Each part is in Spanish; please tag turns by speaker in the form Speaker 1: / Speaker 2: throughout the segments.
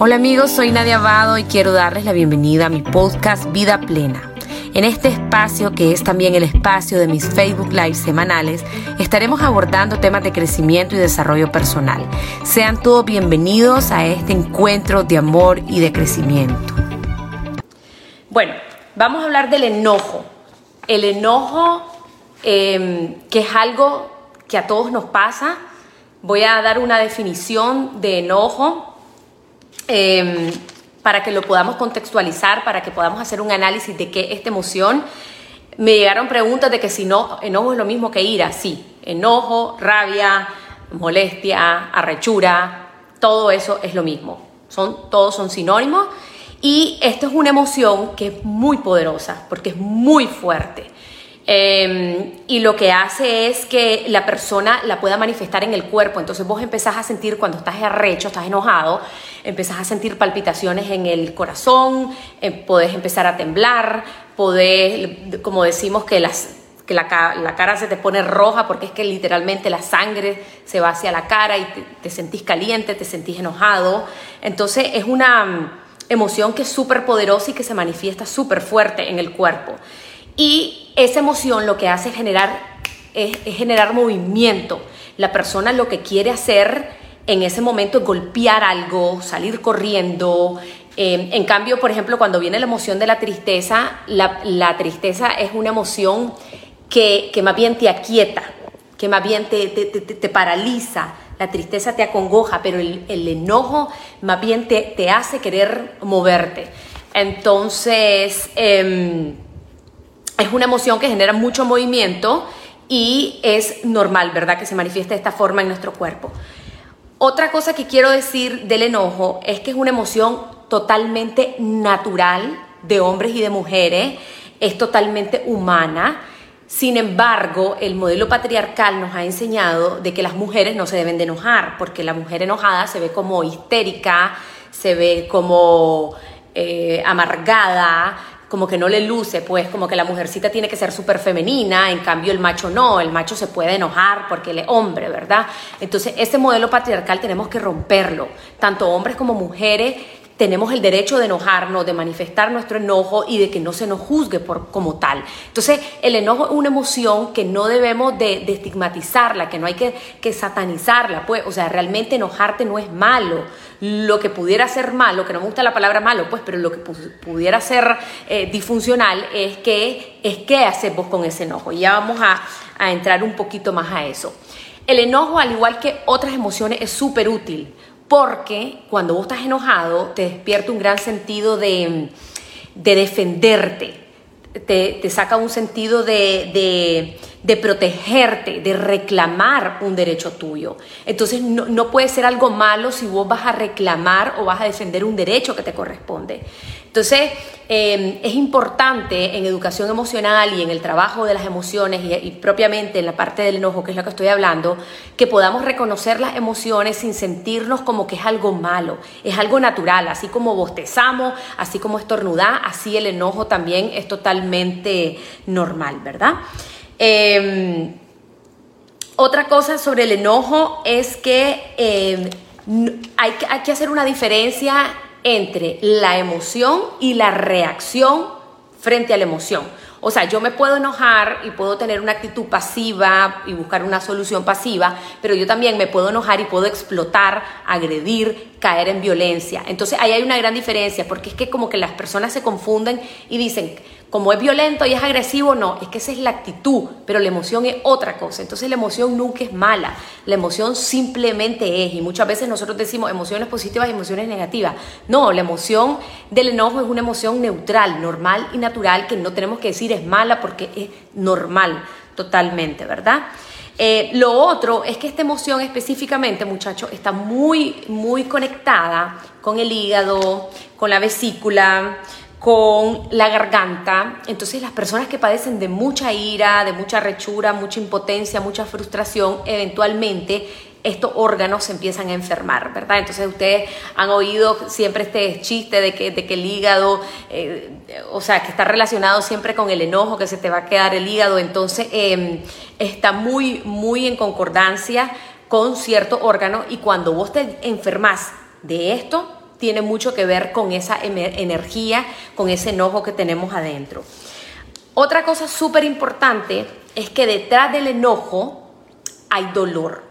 Speaker 1: Hola amigos, soy Nadia Abado y quiero darles la bienvenida a mi podcast Vida Plena. En este espacio, que es también el espacio de mis Facebook Live semanales, estaremos abordando temas de crecimiento y desarrollo personal. Sean todos bienvenidos a este encuentro de amor y de crecimiento. Bueno, vamos a hablar del enojo. El enojo, em, que es algo que a todos nos pasa. Voy a dar una definición de enojo Em, para que lo podamos contextualizar, para que podamos hacer un análisis de qué esta emoción. Me llegaron preguntas de que si no, enojo es lo mismo que ira. Sí, enojo, rabia, molestia, arrechura, todo eso es lo mismo. Son, todos son sinónimos. Y esto es una emoción que es muy poderosa, porque es muy fuerte. Em, y lo que hace es que la persona la pueda manifestar en el cuerpo. Entonces vos empezás a sentir cuando estás arrecho, estás enojado, empezás a sentir palpitaciones en el corazón, eh, podés empezar a temblar, podés, como decimos, que las que la, cara se te pone roja porque es que literalmente la sangre se va hacia la cara y te, te sentís caliente, te sentís enojado. Entonces es una mm, emoción que es súper poderosa y que se manifiesta súper fuerte en el cuerpo. Y esa emoción lo que hace generar, es, generar movimiento. La persona lo que quiere hacer en ese momento golpear algo, salir corriendo. Eh, en cambio, por ejemplo, cuando viene la emoción de la tristeza, la, tristeza es una emoción que, más bien te aquieta, que más bien te, te, paraliza. La tristeza te acongoja, pero el, enojo más bien te, hace querer moverte. Entonces, em, es una emoción que genera mucho movimiento y es normal, ¿verdad? Que se manifieste de esta forma en nuestro cuerpo. Otra cosa que quiero decir del enojo es que es una emoción totalmente natural de hombres y de mujeres, es totalmente humana. Sin embargo, el modelo patriarcal nos ha enseñado de que las mujeres no se deben de enojar, porque la mujer enojada se ve como histérica, se ve como eh, amargada, como que no le luce, pues como que la mujercita tiene que ser súper femenina, en cambio el macho no, el macho se puede enojar porque él es hombre, ¿verdad? Entonces ese modelo patriarcal tenemos que romperlo, tanto hombres como mujeres tenemos el derecho de enojarnos, de manifestar nuestro enojo y de que no se nos juzgue por, como tal. Entonces, el enojo es una emoción que no debemos de, estigmatizarla, que no hay que, que, satanizarla. Pues, o sea, realmente enojarte no es malo. Lo que pudiera ser malo, que no me gusta la palabra malo, pues, pero lo que pudiera ser eh, disfuncional es que es qué haces vos con ese enojo. Y ya vamos a, a entrar un poquito más a eso. El enojo, al igual que otras emociones, es súper útil porque cuando vos estás enojado te despierta un gran sentido de, defenderte, te, saca un sentido de, protegerte, de reclamar un derecho tuyo. Entonces no, no, puede ser algo malo si vos vas a reclamar o vas a defender un derecho que te corresponde. Entonces, em, es importante en educación emocional y en el trabajo de las emociones y, propiamente en la parte del enojo, que es lo que estoy hablando, que podamos reconocer las emociones sin sentirnos como que es algo malo, es algo natural, así como bostezamos, así como estornudar, así el enojo también es totalmente normal, ¿verdad? Em, otra cosa sobre el enojo es que em, hay, hay que hacer una diferencia entre la emoción y la reacción frente a la emoción. O sea, yo me puedo enojar y puedo tener una actitud pasiva y buscar una solución pasiva, pero yo también me puedo enojar y puedo explotar, agredir, caer en violencia. Entonces ahí hay una gran diferencia, porque es que como que las personas se confunden y dicen, como es violento y es agresivo, no, es que esa es la actitud, pero la emoción es otra cosa. Entonces la emoción nunca es mala, la emoción simplemente es, y muchas veces nosotros decimos emociones positivas y emociones negativas. No, la emoción del enojo es una emoción neutral, normal y natural, que no tenemos que decir es mala porque es normal totalmente, ¿verdad? Eh, lo otro es que esta emoción específicamente, muchachos, está muy, muy conectada con el hígado, con la vesícula, con la garganta. Entonces las personas que padecen de mucha ira, de mucha rechura, mucha impotencia, mucha frustración, eventualmente estos órganos se empiezan a enfermar, ¿verdad? Entonces ustedes han oído siempre este chiste de que, de que el hígado, eh, o sea, que está relacionado siempre con el enojo, que se te va a quedar el hígado, entonces em, está muy, muy en concordancia con cierto órgano y cuando vos te enfermas de esto, tiene mucho que ver con esa energía, con ese enojo que tenemos adentro. Otra cosa súper importante es que detrás del enojo hay dolor.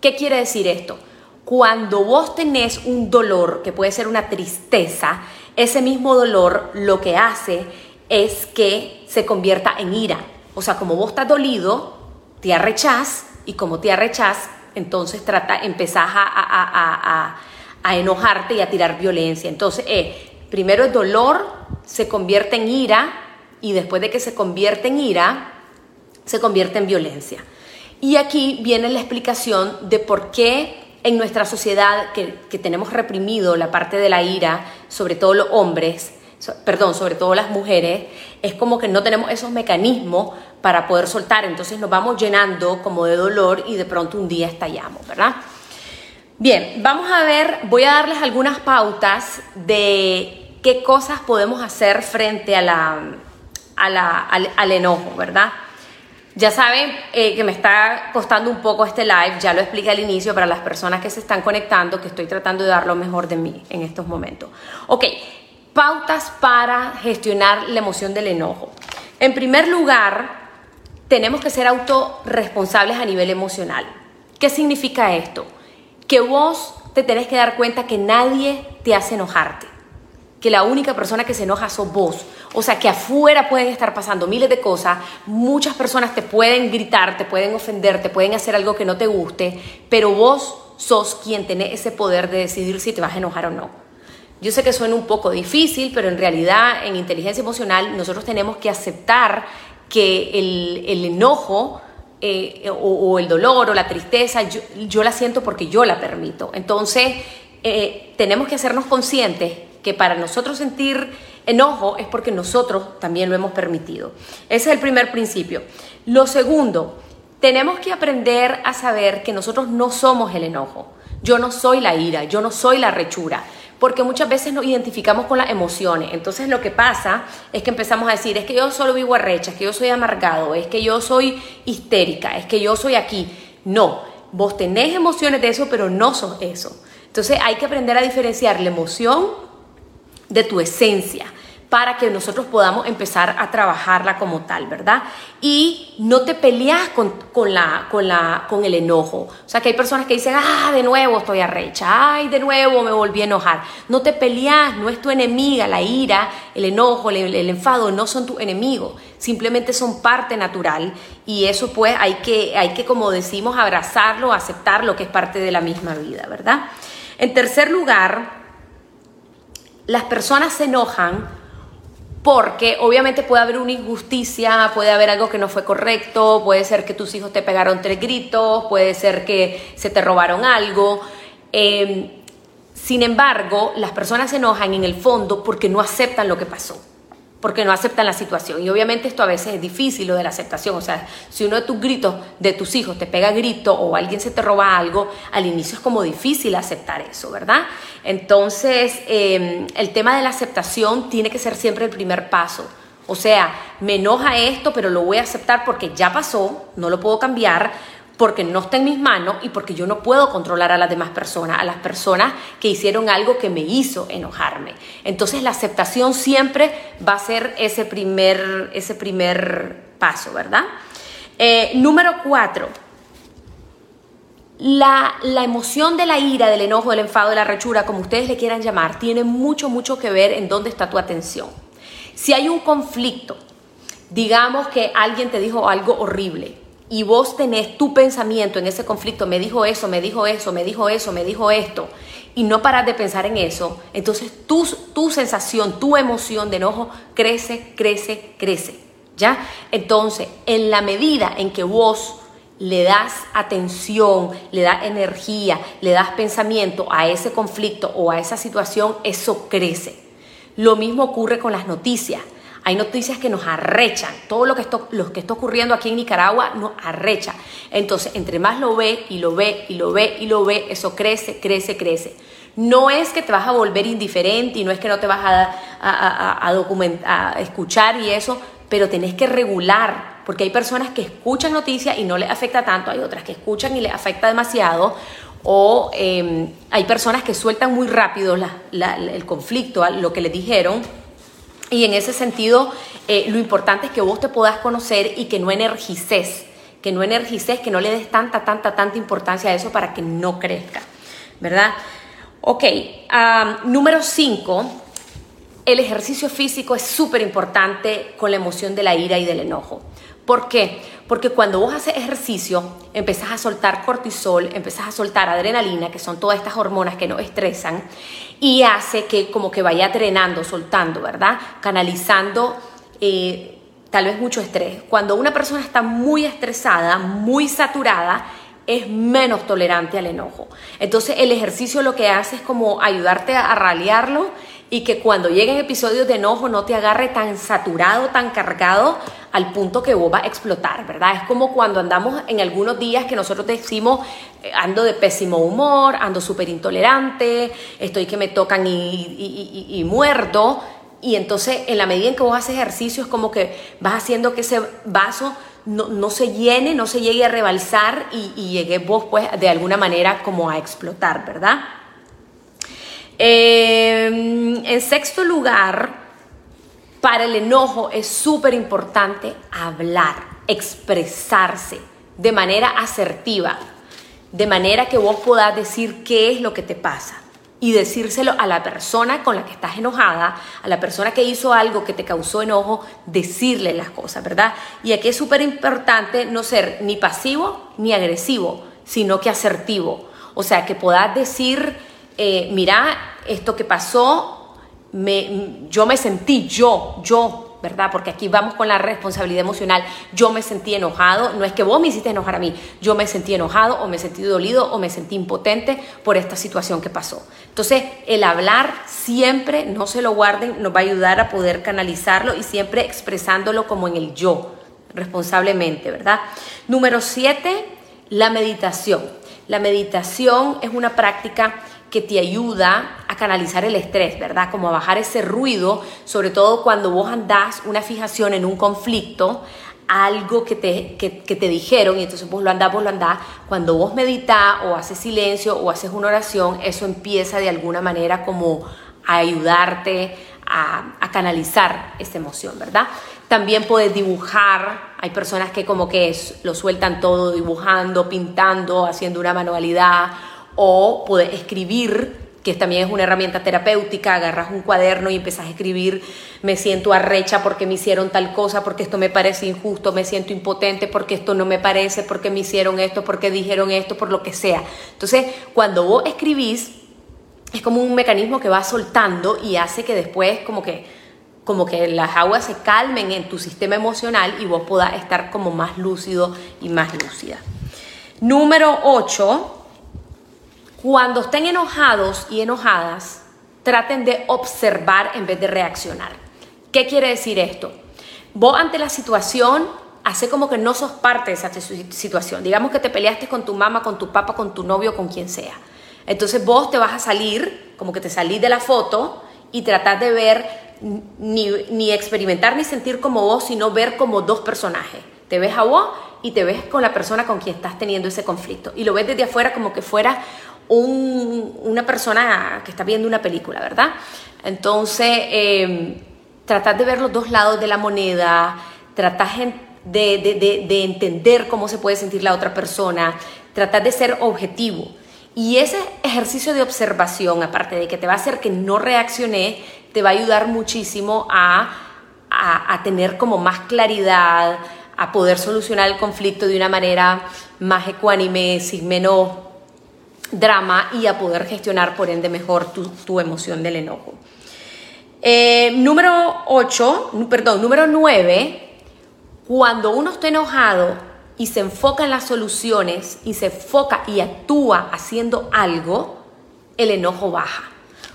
Speaker 1: ¿Qué quiere decir esto? Cuando vos tenés un dolor, que puede ser una tristeza, ese mismo dolor lo que hace es que se convierta en ira. O sea, como vos estás dolido, te arrechás y como te arrechás, entonces trata, empezás a, enojarte y a tirar violencia. Entonces, eh, primero el dolor se convierte en ira y después de que se convierte en ira, se convierte en violencia. Y aquí viene la explicación de por qué en nuestra sociedad que, que tenemos reprimido la parte de la ira, sobre todo los hombres, perdón, sobre todo las mujeres, es como que no tenemos esos mecanismos para poder soltar, entonces nos vamos llenando como de dolor y de pronto un día estallamos, ¿verdad? Bien, vamos a ver, voy a darles algunas pautas de qué cosas podemos hacer frente al, enojo, ¿verdad? Ya saben eh, que me está costando un poco este live, ya lo expliqué al inicio para las personas que se están conectando, que estoy tratando de dar lo mejor de mí en estos momentos. Ok, pautas para gestionar la emoción del enojo. En primer lugar, tenemos que ser autorresponsables a nivel emocional. ¿Qué significa esto? Que vos te tenés que dar cuenta que nadie te hace enojarte, que la única persona que se enoja sos vos. O sea, que afuera pueden estar pasando miles de cosas, muchas personas te pueden gritar, te pueden ofender, te pueden hacer algo que no te guste, pero vos sos quien tiene ese poder de decidir si te vas a enojar o no. Yo sé que suena un poco difícil, pero en realidad en inteligencia emocional nosotros tenemos que aceptar que el, enojo eh, o, el dolor o la tristeza, yo, la siento porque yo la permito. Entonces, eh, tenemos que hacernos conscientes que para nosotros sentir enojo es porque nosotros también lo hemos permitido. Ese es el primer principio. Lo segundo, tenemos que aprender a saber que nosotros no somos el enojo. Yo no soy la ira, yo no soy la rechura porque muchas veces nos identificamos con las emociones. Entonces lo que pasa es que empezamos a decir, es que yo solo vivo arrecha, es que yo soy amargado, es que yo soy histérica, es que yo soy aquí. No, vos tenés emociones de eso, pero no sos eso. Entonces hay que aprender a diferenciar la emoción de tu esencia para que nosotros podamos empezar a trabajarla como tal, ¿verdad? Y no te peleas con, la, con, la, con el enojo. O sea, que hay personas que dicen, ah, de nuevo estoy arrecha, ay, de nuevo me volví a enojar. No te peleas, no es tu enemiga, la ira, el enojo, el, el enfado no son tu enemigo, simplemente son parte natural y eso pues hay que, hay que, como decimos, abrazarlo, aceptarlo, que es parte de la misma vida, ¿verdad? En tercer lugar, las personas se enojan porque obviamente puede haber una injusticia, puede haber algo que no fue correcto, puede ser que tus hijos te pegaron tres gritos, puede ser que se te robaron algo. Em, sin embargo, las personas se enojan en el fondo porque no aceptan lo que pasó porque no aceptan la situación. Y obviamente esto a veces es difícil, lo de la aceptación. O sea, si uno de tus gritos, de tus hijos, te pega grito o alguien se te roba algo, al inicio es como difícil aceptar eso, ¿verdad? Entonces, em, el tema de la aceptación tiene que ser siempre el primer paso. O sea, me enoja esto, pero lo voy a aceptar porque ya pasó, no lo puedo cambiar, porque no está en mis manos y porque yo no puedo controlar a las demás personas, a las personas que hicieron algo que me hizo enojarme. Entonces la aceptación siempre va a ser ese primer, ese primer paso, ¿verdad? Eh, número cuatro, la, la, emoción de la ira, del enojo, del enfado, de la rechura, como ustedes le quieran llamar, tiene mucho, mucho que ver en dónde está tu atención. Si hay un conflicto, digamos que alguien te dijo algo horrible, y vos tenés tu pensamiento en ese conflicto, me dijo eso, me dijo eso, me dijo eso, me dijo esto, y no paras de pensar en eso, entonces tu, tu sensación, tu emoción de enojo crece, crece, crece. ¿Ya? Entonces, en la medida en que vos le das atención, le das energía, le das pensamiento a ese conflicto o a esa situación, eso crece. Lo mismo ocurre con las noticias. Hay noticias que nos arrechan. Todo lo que, está, lo que está ocurriendo aquí en Nicaragua nos arrecha. Entonces, entre más lo ve y lo ve y lo ve y lo ve, eso crece, crece, crece. No es que te vas a volver indiferente y no es que no te vas a, a, a, a escuchar y eso, pero tenés que regular, porque hay personas que escuchan noticias y no les afecta tanto, hay otras que escuchan y les afecta demasiado, o em, hay personas que sueltan muy rápido el conflicto, lo que les dijeron. Y en ese sentido, eh, lo importante es que vos te puedas conocer y que no energices, que no energices, que no le des tanta, tanta, tanta importancia a eso para que no crezca, ¿verdad? Ok, número 5, el ejercicio físico es súper importante con la emoción de la ira y del enojo. ¿Por qué? Porque cuando vos haces ejercicio, empezás a soltar cortisol, empezás a soltar adrenalina, que son todas estas hormonas que nos estresan, y hace que como que vaya drenando, soltando, ¿verdad? Canalizando eh, tal vez mucho estrés. Cuando una persona está muy estresada, muy saturada, es menos tolerante al enojo. Entonces el ejercicio lo que hace es como ayudarte a ralearlo y que cuando lleguen episodios de enojo no te agarre tan saturado, tan cargado al punto que vos vas a explotar, ¿verdad? Es como cuando andamos en algunos días que nosotros decimos, eh, ando de pésimo humor, ando súper intolerante, estoy que me tocan y, y, muerdo. Y entonces en la medida en que vos haces ejercicio es como que vas haciendo que ese vaso no, se llene, no se llegue a rebalsar y, y llegue vos pues de alguna manera como a explotar, ¿verdad? Em, en sexto lugar, para el enojo es súper importante hablar, expresarse de manera asertiva, de manera que vos puedas decir qué es lo que te pasa y decírselo a la persona con la que estás enojada, a la persona que hizo algo que te causó enojo, decirle las cosas, ¿verdad? Y aquí es súper importante no ser ni pasivo ni agresivo, sino que asertivo. O sea, que puedas decir, eh, esto que pasó, yo me sentí yo, yo, ¿verdad? Porque aquí vamos con la responsabilidad emocional. Yo me sentí enojado, no es que vos me hiciste enojar a mí, yo me sentí enojado o me sentí dolido o me sentí impotente por esta situación que pasó. Entonces, el hablar siempre, no se lo guarden, nos va a ayudar a poder canalizarlo y siempre expresándolo como en el yo, responsablemente, ¿verdad? Número siete, la meditación. La meditación es una práctica que te ayuda a canalizar el estrés, ¿verdad? Como a bajar ese ruido, sobre todo cuando vos andás una fijación en un conflicto, algo que te, que, te dijeron y entonces vos lo andás, vos lo andás. Cuando vos meditas o haces silencio o haces una oración, eso empieza de alguna manera como a ayudarte a, a canalizar esa emoción, ¿verdad? También puedes dibujar, hay personas que como que lo sueltan todo dibujando, pintando, haciendo una manualidad o poder escribir que también es una herramienta terapéutica, agarras un cuaderno y empezás a escribir, me siento arrecha porque me hicieron tal cosa, porque esto me parece injusto, me siento impotente porque esto no me parece, porque me hicieron esto, porque dijeron esto, por lo que sea. Entonces, cuando vos escribís, es como un mecanismo que va soltando y hace que después como que, como que las aguas se calmen en tu sistema emocional y vos puedas estar como más lúcido y más lúcida. Número 8 cuando estén enojados y enojadas, traten de observar en vez de reaccionar. ¿Qué quiere decir esto? Vos ante la situación, hace como que no sos parte de esa situación. Digamos que te peleaste con tu mamá, con tu papá, con tu novio, con quien sea. Entonces vos te vas a salir, como que te salís de la foto y tratás de ver, ni, ni experimentar ni sentir como vos, sino ver como dos personajes. Te ves a vos y te ves con la persona con quien estás teniendo ese conflicto. Y lo ves desde afuera como que fuera una persona que está viendo una película, ¿verdad? Entonces, eh, tratar de ver los dos lados de la moneda, tratar de, de, entender cómo se puede sentir la otra persona, tratar de ser objetivo. Y ese ejercicio de observación, aparte de que te va a hacer que no reaccione, te va a ayudar muchísimo a, a, a tener como más claridad, a poder solucionar el conflicto de una manera más ecuánime, sin menos drama y a poder gestionar por ende mejor tu, emoción del enojo. Eh, número 8, perdón, número 9, cuando uno está enojado y se enfoca en las soluciones y se enfoca y actúa haciendo algo, el enojo baja.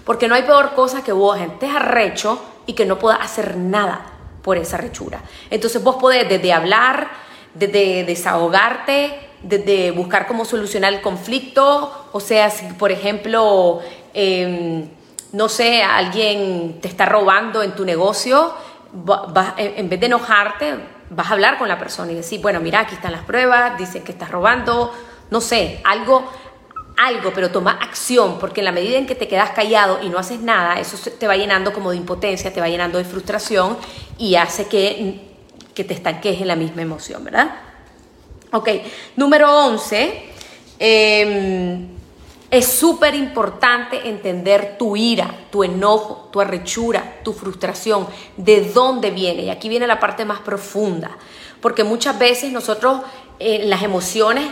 Speaker 1: Porque no hay peor cosa que vos estés arrecho y que no puedas hacer nada por esa rechura. Entonces vos podés desde hablar, desde desahogarte, de, buscar cómo solucionar el conflicto, o sea, si por ejemplo, em, no sé, alguien te está robando en tu negocio, en vez de enojarte, vas a hablar con la persona y decir, bueno, mira, aquí están las pruebas, dicen que estás robando, no sé, algo, algo, pero toma acción, porque en la medida en que te quedas callado y no haces nada, eso te va llenando como de impotencia, te va llenando de frustración y hace que, que te estanques en la misma emoción, ¿verdad? Ok, número 11. Em, es súper importante entender tu ira, tu enojo, tu arrechura, tu frustración, de dónde viene. Y aquí viene la parte más profunda. Porque muchas veces nosotros eh, las emociones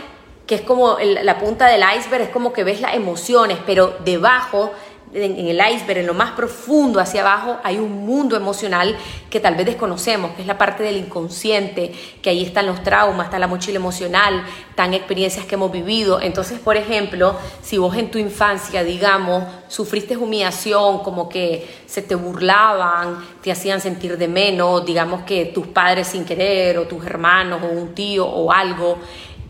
Speaker 1: que es como la punta del iceberg, es como que ves las emociones, pero debajo, en, el iceberg, en lo más profundo hacia abajo, hay un mundo emocional que tal vez desconocemos, que es la parte del inconsciente, que ahí están los traumas, está la mochila emocional, están experiencias que hemos vivido. Entonces, por ejemplo, si vos en tu infancia, digamos, sufriste humillación, como que se te burlaban, te hacían sentir de menos, digamos que tus padres sin querer, o tus hermanos, o un tío, o algo,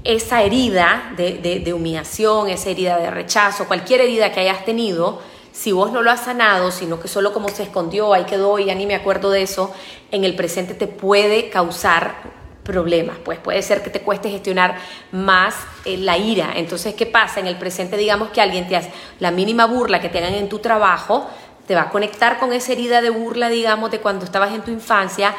Speaker 1: esa herida de, humillación, esa herida de rechazo, cualquier herida que hayas tenido, si vos no lo has sanado, sino que solo como se escondió, ahí quedó y ya ni me acuerdo de eso, en el presente te puede causar problemas. Pues puede ser que te cueste gestionar más eh, la ira. Entonces, ¿qué pasa? En el presente, digamos que alguien te hace la mínima burla que te hagan en tu trabajo, te va a conectar con esa herida de burla, digamos, de cuando estabas en tu infancia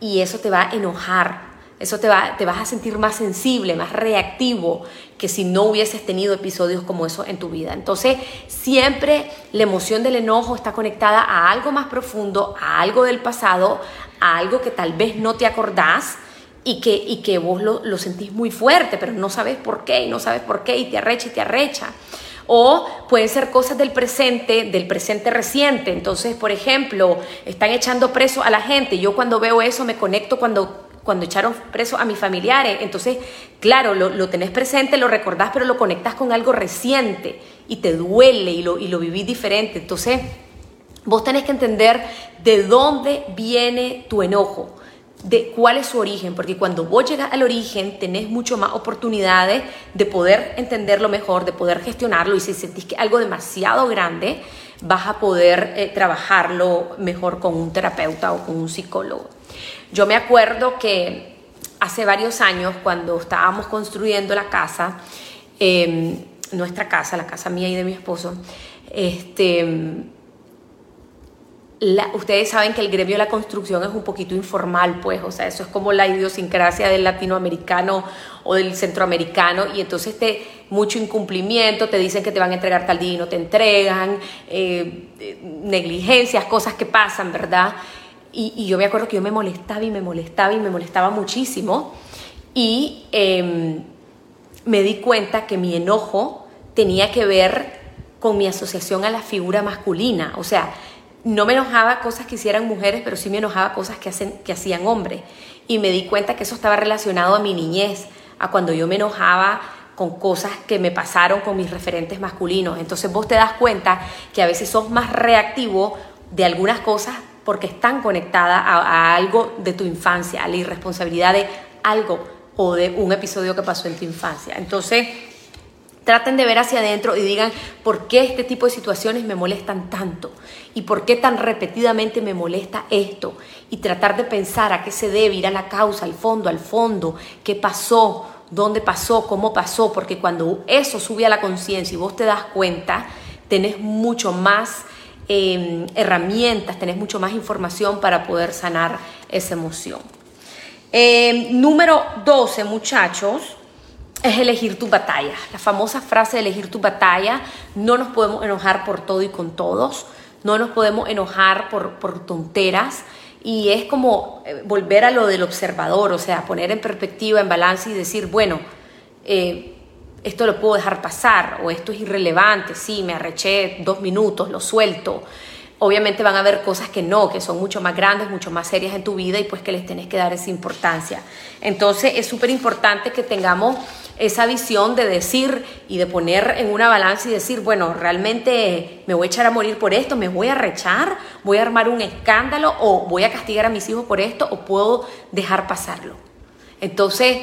Speaker 1: y eso te va a enojar eso te, va, te vas a sentir más sensible, más reactivo que si no hubieses tenido episodios como eso en tu vida. Entonces, siempre la emoción del enojo está conectada a algo más profundo, a algo del pasado, a algo que tal vez no te acordás y que, y que vos lo, lo sentís muy fuerte, pero no sabes por qué, y no sabes por qué, y te arrecha y te arrecha. O pueden ser cosas del presente, del presente reciente. Entonces, por ejemplo, están echando preso a la gente. Yo cuando veo eso me conecto cuando cuando echaron preso a mis familiares. Entonces, claro, lo, tenés presente, lo recordás, pero lo conectas con algo reciente y te duele y lo, y lo vivís diferente. Entonces, vos tenés que entender de dónde viene tu enojo de cuál es su origen, porque cuando vos llegas al origen tenés mucho más oportunidades de poder entenderlo mejor, de poder gestionarlo y si sentís que algo demasiado grande, vas a poder eh, trabajarlo mejor con un terapeuta o con un psicólogo. Yo me acuerdo que hace varios años, cuando estábamos construyendo la casa, em, nuestra casa, la casa mía y de mi esposo, este, ustedes saben que el gremio de la construcción es un poquito informal, pues, o sea, eso es como la idiosincrasia del latinoamericano o del centroamericano, y entonces te, mucho incumplimiento, te dicen que te van a entregar tal día y no te entregan, eh, eh, negligencias, cosas que pasan, ¿verdad? Y, yo me acuerdo que yo me molestaba y me molestaba y me molestaba muchísimo. Y em, me di cuenta que mi enojo tenía que ver con mi asociación a la figura masculina. O sea, no me enojaba cosas que hicieran mujeres, pero sí me enojaba cosas que, hacen, que hacían hombres. Y me di cuenta que eso estaba relacionado a mi niñez, a cuando yo me enojaba con cosas que me pasaron con mis referentes masculinos. Entonces vos te das cuenta que a veces sos más reactivo de algunas cosas porque están conectadas a, algo de tu infancia, a la irresponsabilidad de algo o de un episodio que pasó en tu infancia. Entonces, traten de ver hacia adentro y digan por qué este tipo de situaciones me molestan tanto y por qué tan repetidamente me molesta esto y tratar de pensar a qué se debe, ir a la causa, al fondo, al fondo, qué pasó, dónde pasó, cómo pasó, porque cuando eso sube a la conciencia y vos te das cuenta, tenés mucho más Em, herramientas, tenés mucho más información para poder sanar esa emoción. Em, número 12, muchachos, es elegir tu batalla. La famosa frase de elegir tu batalla, no nos podemos enojar por todo y con todos, no nos podemos enojar por, por tonteras. Y es como eh, volver a lo del observador, o sea, poner en perspectiva, en balance y decir, bueno, eh, esto lo puedo dejar pasar o esto es irrelevante, sí, me arreché dos minutos, lo suelto. Obviamente van a haber cosas que no, que son mucho más grandes, mucho más serias en tu vida y pues que les tenés que dar esa importancia. Entonces es súper importante que tengamos esa visión de decir y de poner en una balanza y decir, bueno, realmente me voy a echar a morir por esto, me voy a rechar, voy a armar un escándalo o voy a castigar a mis hijos por esto o puedo dejar pasarlo. Entonces,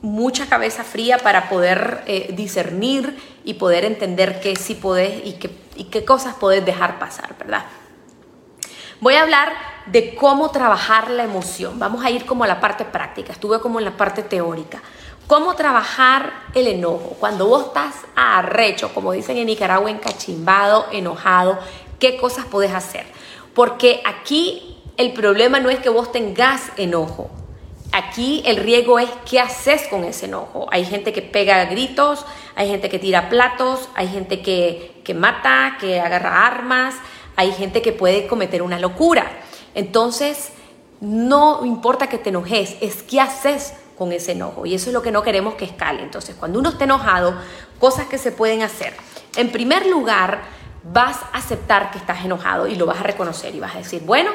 Speaker 1: mucha cabeza fría para poder eh, discernir y poder entender qué sí podés y qué, y qué cosas podés dejar pasar, ¿verdad? Voy a hablar de cómo trabajar la emoción. Vamos a ir como a la parte práctica. Estuve como en la parte teórica. ¿Cómo trabajar el enojo? Cuando vos estás arrecho, como dicen en Nicaragua, encachimbado, enojado, ¿qué cosas podés hacer? Porque aquí el problema no es que vos tengas enojo. Aquí el riesgo es qué haces con ese enojo. Hay gente que pega gritos, hay gente que tira platos, hay gente que, que mata, que agarra armas, hay gente que puede cometer una locura. Entonces, no importa que te enojes, es qué haces con ese enojo. Y eso es lo que no queremos que escale. Entonces, cuando uno está enojado, cosas que se pueden hacer. En primer lugar, vas a aceptar que estás enojado y lo vas a reconocer y vas a decir, bueno,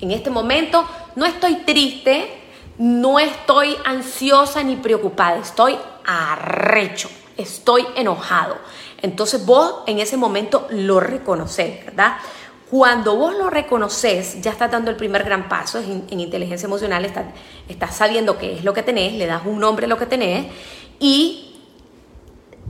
Speaker 1: en este momento no estoy triste, no estoy ansiosa ni preocupada, estoy arrecho, estoy enojado. Entonces vos en ese momento lo reconoces, ¿verdad? Cuando vos lo reconoces, ya estás dando el primer gran paso en, inteligencia emocional, estás, sabiendo qué es lo que tenés, le das un nombre a lo que tenés y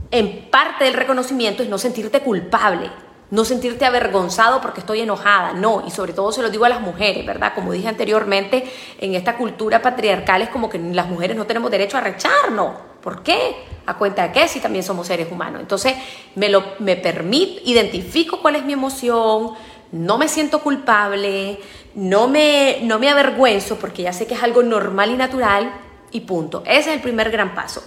Speaker 1: en parte del reconocimiento es no sentirte culpable, no sentirte avergonzado porque estoy enojada, no, y sobre todo se lo digo a las mujeres, ¿verdad? Como dije anteriormente, en esta cultura patriarcal es como que las mujeres no tenemos derecho a recharnos. ¿Por qué? ¿A cuenta de qué? Si también somos seres humanos. Entonces, me, lo, me permito, identifico cuál es mi emoción, no me siento culpable, no me, no me avergüenzo porque ya sé que es algo normal y natural y punto. Ese es el primer gran paso.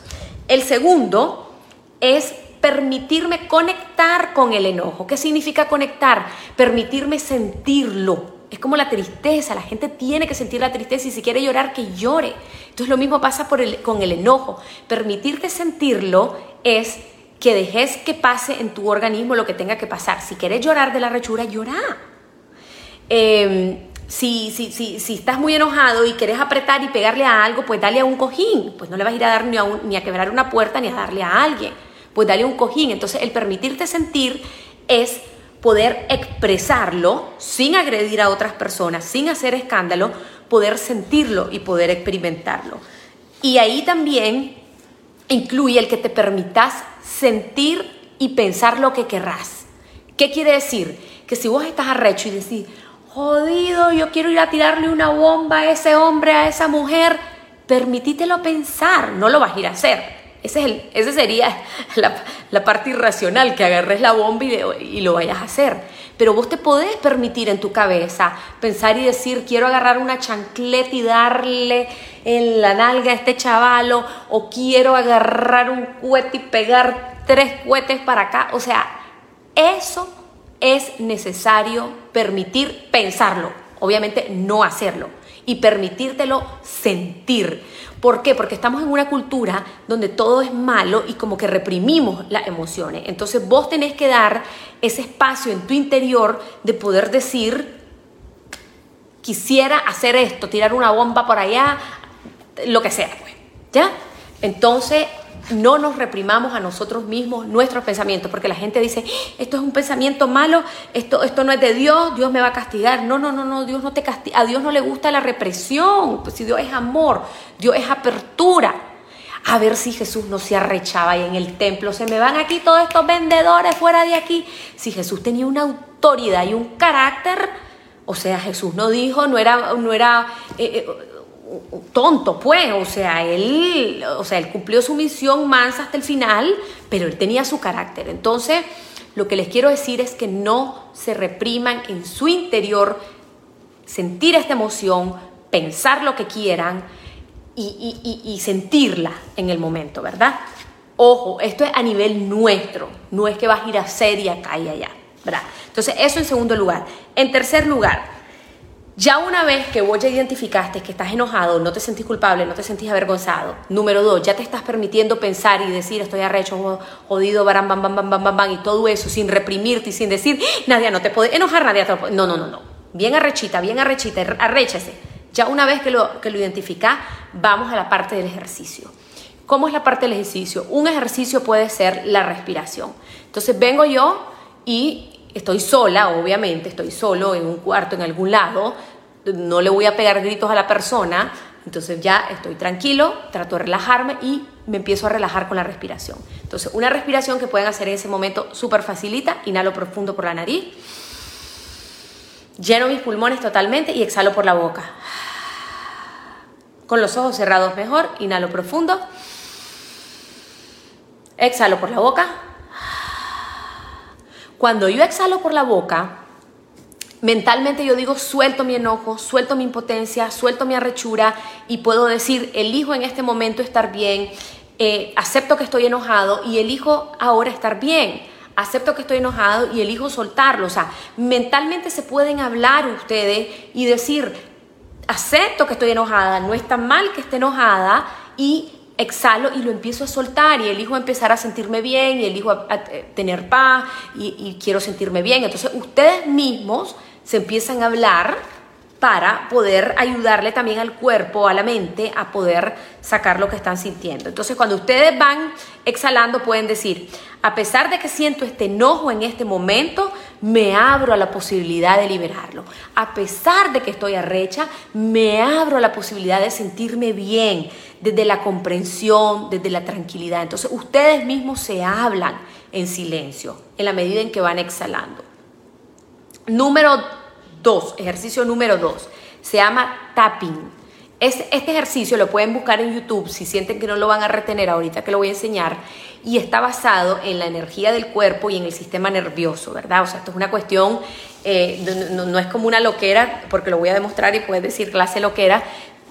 Speaker 1: El segundo es permitirme conectar con el enojo. ¿Qué significa conectar? Permitirme sentirlo. Es como la tristeza, la gente tiene que sentir la tristeza y si quiere llorar, que llore. Entonces lo mismo pasa con el enojo. Permitirte sentirlo es que dejes que pase en tu organismo lo que tenga que pasar. Si quieres llorar de la rechura, llora. Em, si, si, si, si, estás muy enojado y quieres apretar y pegarle a algo, pues dale a un cojín. Pues no le vas a ir a dar ni a, ni a quebrar una puerta ni a darle a alguien. Pues dale un cojín. Entonces el permitirte sentir es poder expresarlo sin agredir a otras personas, sin hacer escándalo, poder sentirlo y poder experimentarlo. Y ahí también incluye el que te permitas sentir y pensar lo que querrás. ¿Qué quiere decir? Que si vos estás arrecho y decís, jodido, yo quiero ir a tirarle una bomba a ese hombre, a esa mujer, permitítelo pensar, no lo vas a ir a hacer. Ese, es el, ese sería la, parte irracional, que agarres la bomba y lo vayas a hacer. Pero vos te podés permitir en tu cabeza pensar y decir, quiero agarrar una chancleta y darle en la nalga a este chavalo, o quiero agarrar un cohete y pegar tres cohetes para acá. O sea, eso es necesario permitir pensarlo, obviamente no hacerlo, y permitírtelo sentir. ¿Por qué? Porque estamos en una cultura donde todo es malo y como que reprimimos las emociones. Entonces vos tenés que dar ese espacio en tu interior de poder decir, quisiera hacer esto, tirar una bomba por allá, lo que sea, pues. ¿Ya? Entonces no nos reprimamos a nosotros mismos nuestros pensamientos, porque la gente dice, esto es un pensamiento malo, esto, esto no es de Dios, Dios me va a castigar. No, no, no, no, Dios no te castiga, a Dios no le gusta la represión, pues si Dios es amor, Dios es apertura. A ver si Jesús no se arrechaba ahí en el templo, se me van aquí todos estos vendedores fuera de aquí. Si Jesús tenía una autoridad y un carácter, o sea, Jesús no dijo, no era, no era eh, eh, tonto, pues, o sea, él, o sea, él cumplió su misión mansa hasta el final, pero él tenía su carácter. Entonces, lo que les quiero decir es que no se repriman en su interior, sentir esta emoción, pensar lo que quieran y, y sentirla en el momento, ¿verdad? Ojo, esto es a nivel nuestro, no es que vas a ir a hacer y acá y allá, ¿verdad? Entonces, eso en segundo lugar. En tercer lugar, ya una vez que vos ya identificaste que estás enojado, no te sentís culpable, no te sentís avergonzado. Número dos, ya te estás permitiendo pensar y decir estoy arrecho, jodido, bam, bam, bam, bam, bam, bam, y todo eso sin reprimirte y sin decir, nadie no te puede enojar, nadie te. No, no, no, no. Bien arrechita, bien arrechita, arréchese. Ya una vez que lo, que lo identificás, vamos a la parte del ejercicio. ¿Cómo es la parte del ejercicio? Un ejercicio puede ser la respiración. Entonces vengo yo y estoy sola, obviamente, estoy solo en un cuarto, en algún lado, no le voy a pegar gritos a la persona, entonces ya estoy tranquilo, trato de relajarme y me empiezo a relajar con la respiración. Entonces, una respiración que pueden hacer en ese momento súper facilita, inhalo profundo por la nariz, lleno mis pulmones totalmente y exhalo por la boca. Con los ojos cerrados mejor, inhalo profundo Exhalo por la boca. Cuando yo exhalo por la boca, mentalmente yo digo, suelto mi enojo, suelto mi impotencia, suelto mi arrechura y puedo decir, elijo en este momento estar bien, eh, acepto que estoy enojado y elijo ahora estar bien. Acepto que estoy enojado y elijo soltarlo. O sea, mentalmente se pueden hablar ustedes y decir, acepto que estoy enojada, no está mal que esté enojada y exhalo y lo empiezo a soltar y elijo empezar a sentirme bien y elijo a, tener paz y, y quiero sentirme bien. Entonces ustedes mismos se empiezan a hablar para poder ayudarle también al cuerpo, a la mente, a poder sacar lo que están sintiendo. Entonces, cuando ustedes van exhalando, pueden decir, a pesar de que siento este enojo en este momento, me abro a la posibilidad de liberarlo. A pesar de que estoy arrecha, me abro a la posibilidad de sentirme bien, desde la comprensión, desde la tranquilidad. Entonces, ustedes mismos se hablan en silencio, en la medida en que van exhalando. Número Dos, ejercicio número dos, se llama tapping. Este, ejercicio lo pueden buscar en YouTube si sienten que no lo van a retener ahorita que lo voy a enseñar y está basado en la energía del cuerpo y en el sistema nervioso, ¿verdad? O sea, esto es una cuestión, eh, no, es como una loquera, porque lo voy a demostrar y puedes decir clase loquera,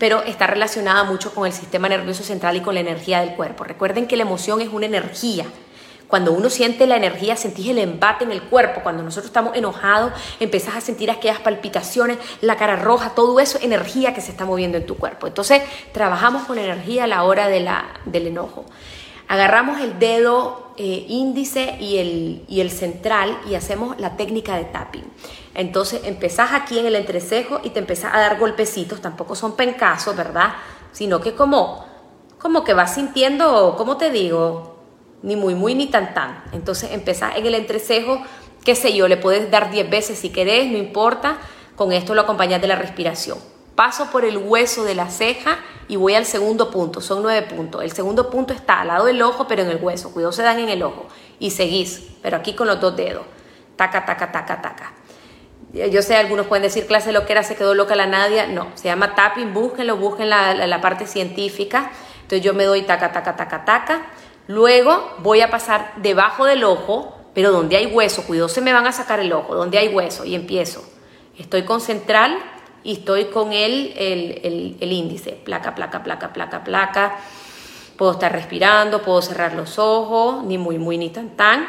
Speaker 1: pero está relacionada mucho con el sistema nervioso central y con la energía del cuerpo. Recuerden que la emoción es una energía. Cuando uno siente la energía, sentís el embate en el cuerpo. Cuando nosotros estamos enojados, empezás a sentir aquellas palpitaciones, la cara roja, todo eso, energía que se está moviendo en tu cuerpo. Entonces, trabajamos con energía a la hora de la, del enojo. Agarramos el dedo eh, índice y el, y el central y hacemos la técnica de tapping. Entonces empezás aquí en el entrecejo y te empezás a dar golpecitos, tampoco son pencazos, ¿verdad? Sino que como, como que vas sintiendo, ¿cómo te digo? ni muy, muy, ni tan, tan. Entonces empezás en el entrecejo, qué sé yo, le puedes dar 10 veces si querés, no importa. Con esto lo acompañas de la respiración. Paso por el hueso de la ceja y voy al segundo punto, son nueve puntos. El segundo punto está al lado del ojo, pero en el hueso. Cuidado, se dan en el ojo. Y seguís, pero aquí con los dos dedos. Taca, taca, taca, taca. Yo sé, algunos pueden decir clase loquera, se quedó loca la Nadia. No, se llama tapping, búsquenlo, busquen la, la parte científica. Entonces yo me doy taca, taca, taca, taca Luego voy a pasar debajo del ojo, pero donde hay hueso, cuidado, se me van a sacar el ojo, donde hay hueso, y empiezo. Estoy con central y estoy con el, el, el, índice, placa, placa, placa, placa, placa. Puedo estar respirando, puedo cerrar los ojos, ni muy, muy, ni tan, tan.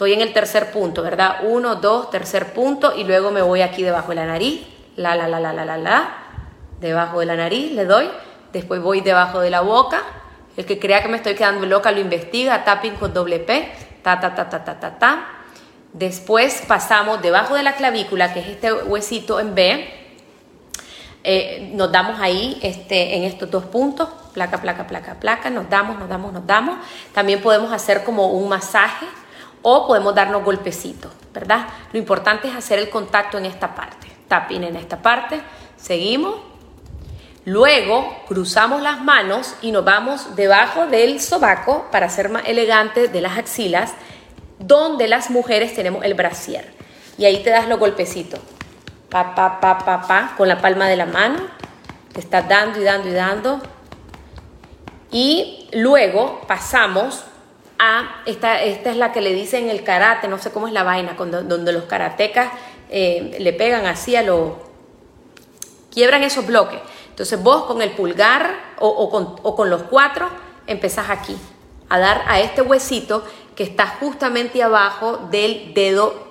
Speaker 1: Estoy en el tercer punto, ¿verdad? Uno, dos, tercer punto, y luego me voy aquí debajo de la nariz, la, la, la, la, la, la, la, debajo de la nariz le doy, después voy debajo de la boca, el que crea que me estoy quedando loca lo investiga, tapping con doble P, ta, ta, ta, ta, ta, ta, ta. Después pasamos debajo de la clavícula, que es este huesito en B, eh, nos damos ahí este, en estos dos puntos, placa, placa, placa, placa, nos damos, nos damos, nos damos. También podemos hacer como un masaje o podemos darnos golpecitos, ¿verdad? Lo importante es hacer el contacto en esta parte, tapping en esta parte, seguimos Luego cruzamos las manos y nos vamos debajo del sobaco para ser más elegante de las axilas, donde las mujeres tenemos el brasier. Y ahí te das los golpecitos. Pa, pa, pa, pa, pa, con la palma de la mano. Te estás dando y dando y dando. Y luego pasamos a, esta, es la que le dicen el karate, no sé cómo es la vaina, donde los karatecas eh, le pegan así a los... quiebran esos bloques. Entonces vos con el pulgar o, con, los cuatro empezás aquí a dar a este huesito que está justamente abajo del dedo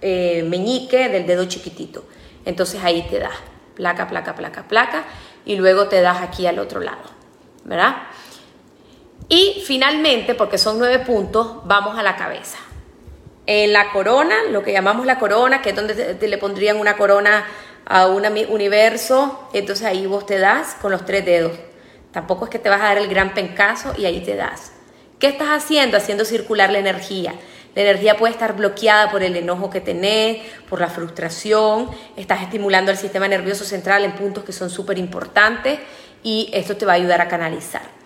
Speaker 1: eh, meñique, del dedo chiquitito. Entonces ahí te das placa, placa, placa, placa y luego te das aquí al otro lado, ¿verdad? Y finalmente, porque son nueve puntos, vamos a la cabeza. En la corona, lo que llamamos la corona, que es donde te le pondrían una corona a un universo, entonces ahí vos te das con los tres dedos. Tampoco es que te vas a dar el gran pencazo y ahí te das. ¿Qué estás haciendo? Haciendo circular la energía. La energía puede estar bloqueada por el enojo que tenés, por la frustración, estás estimulando el sistema nervioso central en puntos que son súper importantes y esto te va a ayudar a canalizar.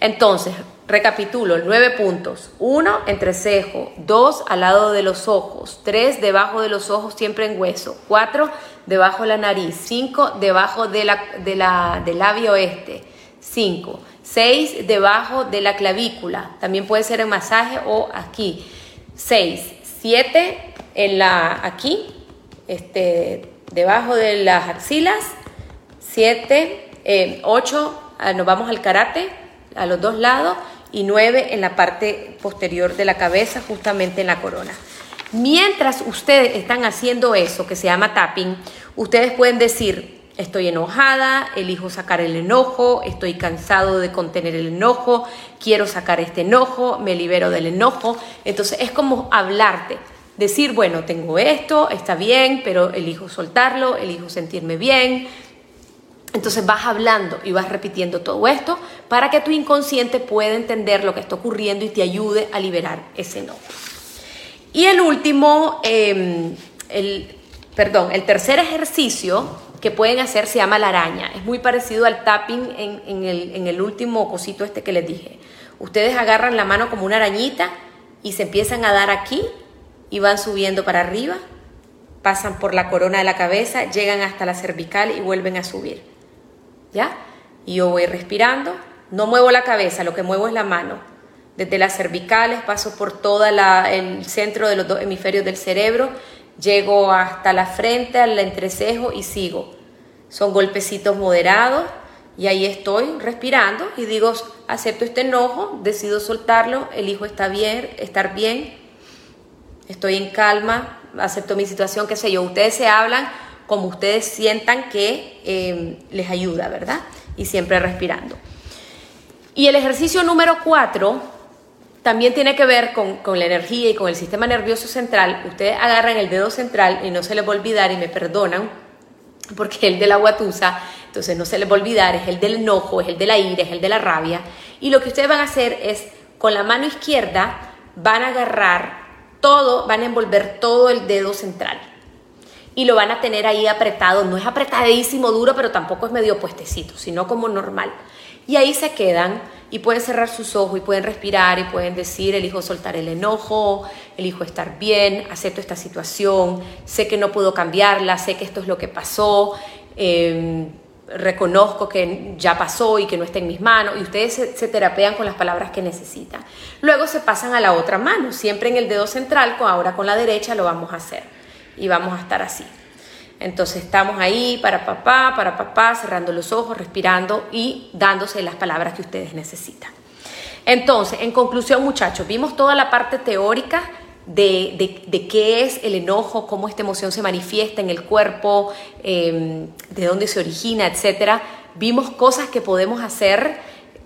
Speaker 1: Entonces, recapitulo, nueve puntos. Uno, entrecejo. Dos, al lado de los ojos. Tres, debajo de los ojos, siempre en hueso. Cuatro, debajo de la nariz. Cinco, debajo de la, de la, del labio este. Cinco. 6 debajo de la clavícula, también puede ser en masaje o aquí. 6, 7 en la aquí, este, debajo de las axilas, 7, 8, eh, nos vamos al karate, a los dos lados, y 9 en la parte posterior de la cabeza, justamente en la corona. Mientras ustedes están haciendo eso, que se llama tapping, ustedes pueden decir, estoy enojada, elijo sacar el enojo, estoy cansado de contener el enojo, quiero sacar este enojo, me libero del enojo. Entonces es como hablarte, decir, bueno, tengo esto, está bien, pero elijo soltarlo, elijo sentirme bien. Entonces vas hablando y vas repitiendo todo esto para que tu inconsciente pueda entender lo que está ocurriendo y te ayude a liberar ese enojo. Y el último, em, el, perdón, el tercer ejercicio que pueden hacer se llama la araña. Es muy parecido al tapping en, el, en el último cosito este que les dije. Ustedes agarran la mano como una arañita y se empiezan a dar aquí y van subiendo para arriba, pasan por la corona de la cabeza, llegan hasta la cervical y vuelven a subir. ¿Ya? Y yo voy respirando, no muevo la cabeza, lo que muevo es la mano desde las cervicales, paso por todo el centro de los dos hemisferios del cerebro, llego hasta la frente, al entrecejo y sigo. Son golpecitos moderados y ahí estoy respirando y digo, acepto este enojo, decido soltarlo, elijo estar bien, estar bien, estoy en calma, acepto mi situación, qué sé yo. Ustedes se hablan como ustedes sientan que eh, les ayuda, ¿verdad? Y siempre respirando. Y el ejercicio número cuatro también tiene que ver con, la energía y con el sistema nervioso central. Ustedes agarran el dedo central y no se les va a olvidar, y me perdonan, porque el de la guatusa, entonces no se les va a olvidar, es el del enojo, es el de la ira, es el de la rabia. Y lo que ustedes van a hacer es, con la mano izquierda, van a agarrar todo, van a envolver todo el dedo central. Y lo van a tener ahí apretado, no es apretadísimo, duro, pero tampoco es medio puestecito, sino como normal. Y ahí se quedan y pueden cerrar sus ojos y pueden respirar y pueden decir, elijo soltar el enojo, elijo estar bien, acepto esta situación, sé que no puedo cambiarla, sé que esto es lo que pasó, em, reconozco que ya pasó y que no está en mis manos y ustedes se, se, terapean con las palabras que necesitan. Luego se pasan a la otra mano, siempre en el dedo central, ahora con la derecha lo vamos a hacer y vamos a estar así. Entonces estamos ahí para papá, para papá, cerrando los ojos, respirando y dándose las palabras que ustedes necesitan. Entonces, en conclusión, muchachos, vimos toda la parte teórica de, de, qué es el enojo, cómo esta emoción se manifiesta en el cuerpo, em, de dónde se origina, etc. Vimos cosas que podemos hacer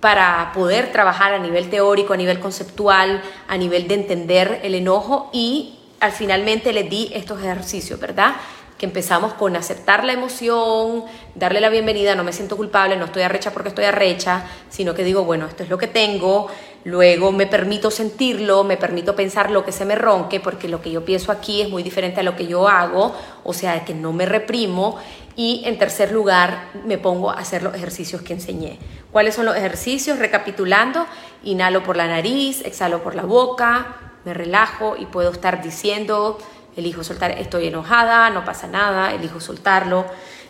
Speaker 1: para poder trabajar a nivel teórico, a nivel conceptual, a nivel de entender el enojo y al finalmente les di estos ejercicios, ¿verdad? que empezamos con aceptar la emoción, darle la bienvenida, no me siento culpable, no estoy arrecha porque estoy arrecha, sino que digo, bueno, esto es lo que tengo, luego me permito sentirlo, me permito pensar lo que se me ronque, porque lo que yo pienso aquí es muy diferente a lo que yo hago, o sea, que no me reprimo, y en tercer lugar me pongo a hacer los ejercicios que enseñé. ¿Cuáles son los ejercicios? Recapitulando, inhalo por la nariz, exhalo por la boca, me relajo y puedo estar diciendo elijo soltar, estoy enojada, no pasa nada, elijo soltarlo.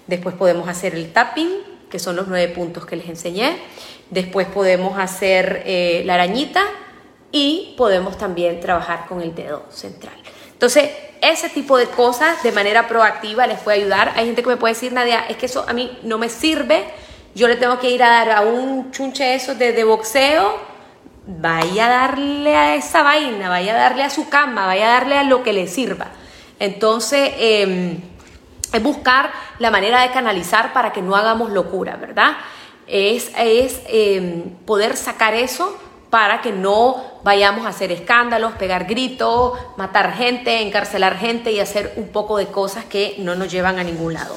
Speaker 1: Después podemos hacer el tapping, que son los nueve puntos que les enseñé. Después podemos hacer eh, la arañita y podemos también trabajar con el dedo central. Entonces, ese tipo de cosas de manera proactiva les puede ayudar. Hay gente que me puede decir, Nadia, es que eso a mí no me sirve. Yo le tengo que ir a dar a un chunche eso de, de boxeo vaya a darle a esa vaina, vaya a darle a su cama, vaya a darle a lo que le sirva. Entonces, em, es buscar la manera de canalizar para que no hagamos locura, ¿verdad? Es, es em, poder sacar eso para que no vayamos a hacer escándalos, pegar gritos, matar gente, encarcelar gente y hacer un poco de cosas que no nos llevan a ningún lado.